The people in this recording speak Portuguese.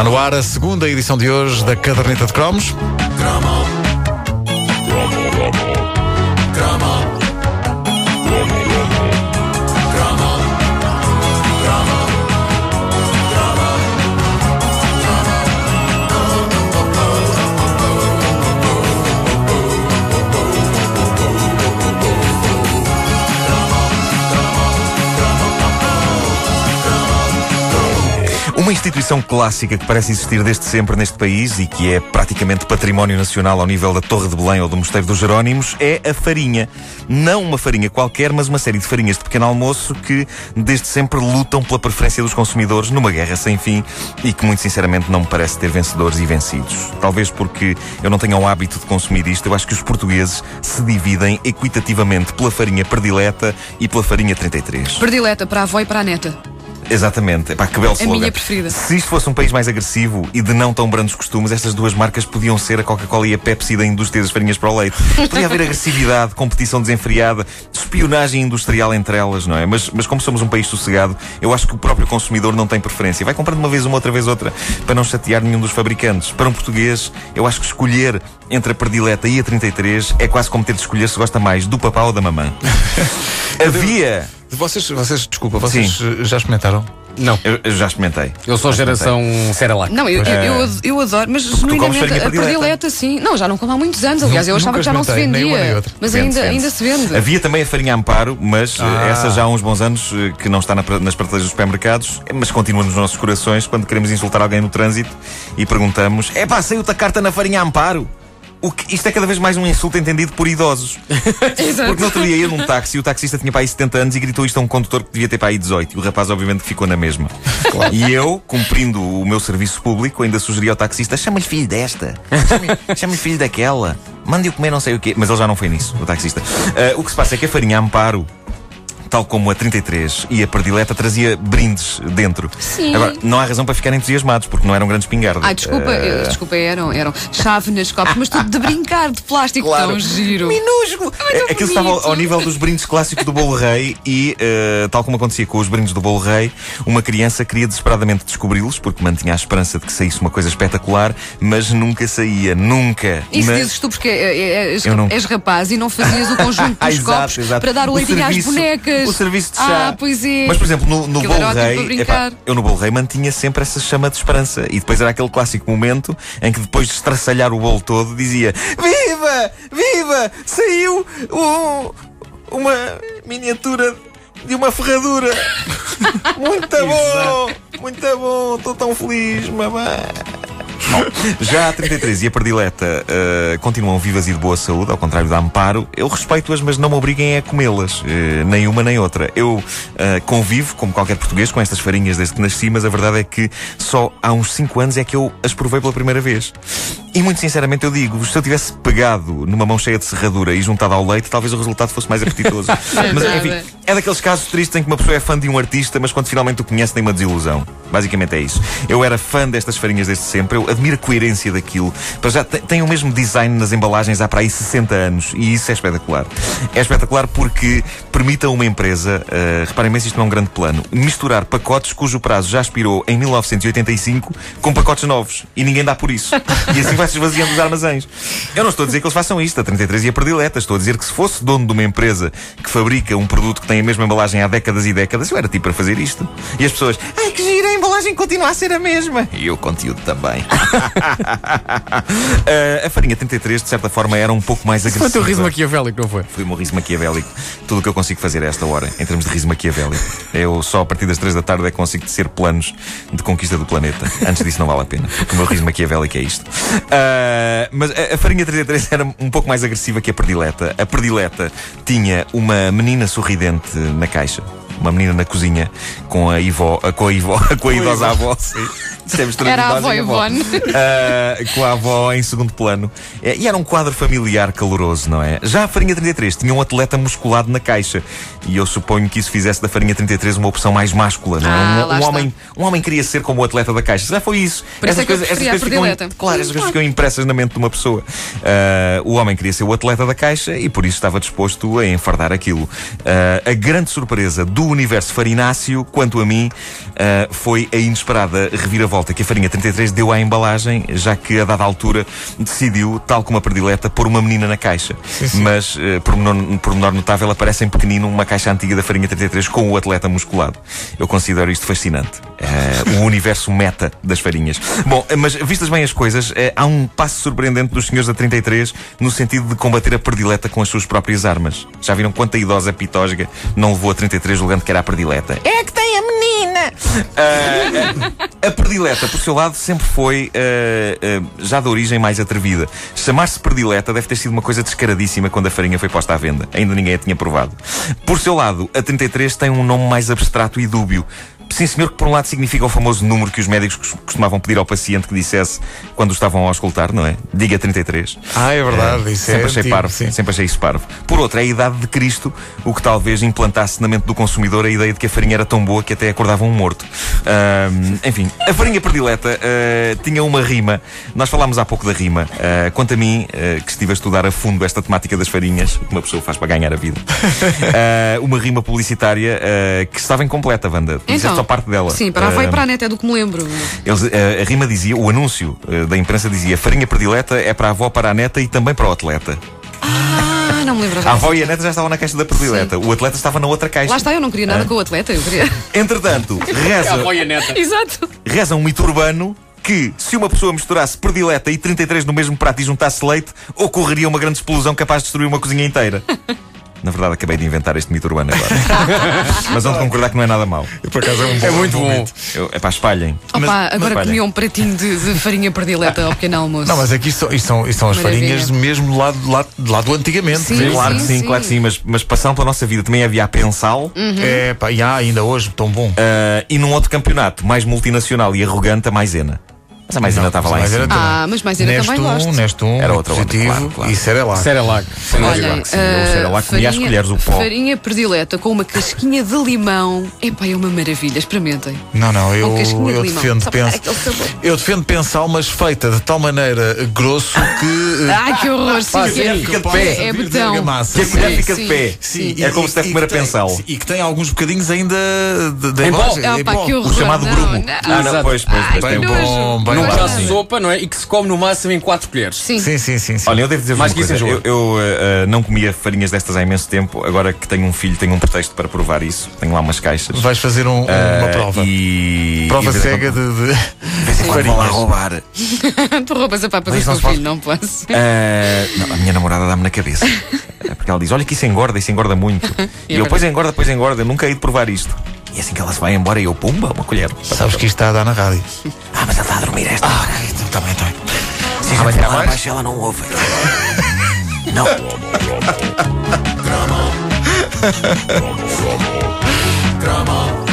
Está no ar a segunda edição de hoje da Caderneta de Cromos. Uma instituição clássica que parece existir desde sempre neste país e que é praticamente património nacional ao nível da Torre de Belém ou do Mosteiro dos Jerónimos é a farinha. Não uma farinha qualquer, mas uma série de farinhas de pequeno almoço que desde sempre lutam pela preferência dos consumidores numa guerra sem fim e que muito sinceramente não me parece ter vencedores e vencidos. Talvez porque eu não tenha o hábito de consumir isto, eu acho que os portugueses se dividem equitativamente pela farinha predileta e pela farinha 33. Predileta para a avó e para a neta. Exatamente. Epá, que belo A slogan. minha preferida. Se isto fosse um país mais agressivo e de não tão brandos costumes, estas duas marcas podiam ser a Coca-Cola e a Pepsi da indústria das farinhas para o leite. Podia haver agressividade, competição desenfreada, espionagem industrial entre elas, não é? Mas, mas como somos um país sossegado, eu acho que o próprio consumidor não tem preferência. Vai comprando uma vez uma, outra vez outra, para não chatear nenhum dos fabricantes. Para um português, eu acho que escolher entre a predileta e a 33 é quase como ter de escolher se gosta mais do papá ou da mamã. Havia... Vocês, vocês desculpa, vocês eh, já experimentaram? Não. Eu, eu já experimentei. Eu sou geração Cerelac. Não, eu, eu, eu, eu adoro, mas comes genuinamente a predileta? sim. Não, já não como há muitos anos. Aliás, eu achava que já não se experimentei, nem uma nem vendia. Mas Vende-se, ainda, ainda vende-se. se vende. Havia também a farinha Amparo, mas eh, Ah. essa já há uns bons anos eh, que não está na nas prateleiras dos supermercados, mas continua nos nossos corações quando queremos insultar alguém no trânsito e perguntamos: é pá, saiu-te a carta na farinha Amparo? O que, isto é cada vez mais um insulto entendido por idosos. Porque no outro dia ia num táxi, o taxista tinha para aí 70 anos e gritou isto a um condutor que devia ter para aí 18. E o rapaz, obviamente, ficou na mesma. E eu, cumprindo o meu serviço público, ainda sugeri ao taxista: chama-lhe filho desta, chama-lhe- filho daquela, mande-o comer não sei o quê. Mas ele já não foi nisso, o taxista. Ah, o que se passa é que a farinha Amparo. Tal como a 33 e a predileta trazia brindes dentro. Sim. Agora, não há razão para ficarem entusiasmados, porque não eram grandes pingardas. Ai, desculpa, eu- desculpa, eram, eram chávenas, copos, mas tudo de brincar, de plástico, tão giro. Minúsculo! É- Aquilo estava ao, bonito. ao nível dos brindes clássicos do Bolo Rei e, eh, tal como acontecia com os brindes do Bolo Rei, uma criança queria desesperadamente descobri-los, porque mantinha a esperança de que saísse uma coisa espetacular, mas nunca saía. Nunca! Isso Mas- dizes tu porque és, não- és rapaz e não fazias o conjunto Ah, dos exato, copos exato. para dar o leitinho às bonecas. O serviço de chá. Ah, pois é. Mas, por exemplo, no, no Aquilo Bolo Rei, epá, eu no Bolo Rei mantinha sempre essa chama de esperança. E depois era aquele clássico momento em que depois de estraçalhar o bolo todo dizia Viva! Viva! Saiu um- uma miniatura de uma ferradura. Muito bom! Muito bom! Estou tão feliz, mamãe! Já a 33 e a predileta eh, continuam vivas e de boa saúde, ao contrário da Amparo. Eu respeito-as, mas não me obriguem a comê-las, eh, nem uma nem outra. Eu eh, convivo, como qualquer português, com estas farinhas desde que nasci, mas a verdade é que só há uns 5 anos é que eu as provei pela primeira vez. E muito sinceramente eu digo, se eu tivesse pegado numa mão cheia de serradura e juntado ao leite, talvez o resultado fosse mais apetitoso. mas enfim, é daqueles casos tristes em que uma pessoa é fã de um artista, mas quando finalmente o conhece tem uma desilusão. Basicamente é isso. Eu era fã destas farinhas desde sempre, eu admiro a coerência daquilo. Para já te- tem o mesmo design nas embalagens há para aí 60 anos e isso é espetacular. É espetacular porque permite a uma empresa, uh, reparem bem se isto não é um grande plano, misturar pacotes cujo prazo já expirou em 1985 com pacotes novos e ninguém dá por isso. E assim vai-se esvaziando os armazéns. Eu não estou a dizer que eles façam isto, a 33 e a predileta. Estou a dizer que se fosse dono de uma empresa que fabrica um produto que tem a mesma embalagem há décadas e décadas, eu era tipo para fazer isto. E as pessoas, ai que gira, a embalagem continua a ser a mesma. E o conteúdo também. Ah, a farinha 33, de certa forma, era um pouco mais Foi agressiva. o teu riso maquiavélico, não foi? Foi o meu riso maquiavélico. Tudo o que eu consigo fazer a esta hora, em termos de riso maquiavélico. Eu só a partir das 3 da tarde é que consigo tecer planos de conquista do planeta. Antes disso não vale a pena, porque o meu riso maquiavélico é isto. Ah, mas a, a farinha 33 era um pouco mais agressiva que a predileta. A predileta tinha uma menina sorridente na caixa. Uma menina na cozinha com a Ivo, com a Ivo, com a idosa avó. sim. Isto é mistura de Era a avó Ivone. Ah, com a avó em segundo plano. É, e era um quadro familiar caloroso, não é? Já a Farinha 33 tinha um atleta musculado na caixa. E eu suponho que isso fizesse da Farinha 33 uma opção mais máscula, não é? Ah, um, um homem, um homem queria ser como o atleta da caixa. Já foi isso. Por isso é ficam, claro, essas coisas ficam impressas na mente de uma pessoa. Ah, o homem queria ser o atleta da caixa e por isso estava disposto a enfardar aquilo. Ah, a grande surpresa do universo farináceo, quanto a mim, foi a inesperada reviravolta reviravolta que a farinha 33 deu à embalagem, já que a dada altura decidiu, tal como a predileta, pôr uma menina na caixa. Mas, uh, por, menor, por menor notável, aparece em pequenino uma caixa antiga da farinha 33 com o atleta musculado. Eu considero isto fascinante. Uh, o universo meta das farinhas. Bom, mas vistas bem as coisas, uh, há um passo surpreendente dos senhores da 33 no sentido de combater a predileta com as suas próprias armas. Já viram quanta idosa pitósga não levou a 33 julgando que era a predileta? É que tem a menina! Uh, a predileta, por seu lado, sempre foi, uh, uh, já de origem, mais atrevida. Chamar-se predileta deve ter sido uma coisa descaradíssima quando a farinha foi posta à venda. Ainda ninguém a tinha provado. Por seu lado, a 33 tem um nome mais abstrato e dúbio. Sim, senhor, que por um lado significa o famoso número que os médicos costumavam pedir ao paciente que dissesse quando estavam a auscultar, não é? Diga 33. Ah, é verdade. É, isso sempre é achei antigo, parvo. sim. Sempre achei isso parvo. Por outra, é a idade de Cristo, o que talvez implantasse na mente do consumidor a ideia de que a farinha era tão boa que até acordava um morto. Enfim, a farinha predileta ah, tinha uma rima. Nós falámos há pouco da rima. Ah, quanto a mim, ah, que estive a estudar a fundo esta temática das farinhas, o que uma pessoa faz para ganhar a vida, uma rima publicitária que estava incompleta, Wanda. Tu disseste só parte dela. Sim, para a avó e Ah, para a neta, é do que me lembro. eles, a rima dizia, o anúncio da imprensa dizia: farinha predileta é para a avó, para a neta e também para o atleta. Ah, me lembro. A avó e a neta já estavam na caixa da predileta, o atleta estava na outra caixa. Lá está, eu não queria nada com o atleta, eu queria. Entretanto, A reza, avó e a neta. Exato. reza um mito urbano que, se uma pessoa misturasse predileta e 33 no mesmo prato e juntasse leite, ocorreria uma grande explosão capaz de destruir uma cozinha inteira. Na verdade, acabei de inventar este mito urbano agora. Mas vamos concordar que não é nada mau. Por acaso é um bom É muito bom. Eu, é para espalhem. Opa, agora olha. comi um pratinho de, de farinha predileta ao pequeno almoço. Não, mas aqui são, isto são, isto são as farinhas mesmo lá, do- lá, lá do antigamente. Sim, claro que sim, sim. claro que sim, mas, mas passando pela nossa vida também havia a pensal. É, pá, e há ainda hoje, tão bom. Uh, e num outro campeonato, mais multinacional e arrogante, a Maisena. Mas a Maisena estava lá em cima. Ah, mas Maisena Neste também um, gosto. neste um, Era outra onda, positivo claro, claro. e Cerelac. Cerelac. Lá, comia às colheres o pó. farinha predileta com uma casquinha de limão. Epá, é uma maravilha, experimentem. Não, não, eu, eu de defendo penso. sabor. Eu defendo pensal, mas feita de tal maneira grosso que. eh, Ai, que horror, sim, sim, fica de pé. É betão. Que a colher fica de pé. Sim, é como se deve comer a pensal. E que tem alguns bocadinhos ainda de, de Em pó. horror. O chamado grumo. Ah, não, pois, pois. Bem bom, bem Num prato de sopa, não é? E que se come no máximo em 4 colheres. Sim. Sim, sim, sim. sim. Olha, eu devo dizer Mais uma isso coisa. Eu, eu, uh, uh, não comia farinhas destas há imenso tempo. Agora que tenho um filho, tenho um pretexto para provar isso. Tenho lá umas caixas. Vais fazer um- uma Uh, prova. E. Prova e cega de. de... de lá roubar. Tu roubas a papas Mas do teu filho, não posso. Ah, não, a minha namorada dá-me na cabeça. É porque ela diz: Olha que isso engorda, isso engorda muito. e eu, verdade. pois engorda, pois engorda, eu nunca hei de provar isto. E assim que ela se vai embora, eu, pumba, uma colher. Sabes que isto está a dar na rádio. Ah, mas ela está a dormir esta. Ah, então também tem. Se a gente falar abaixo, ela não ouve. não. Drama.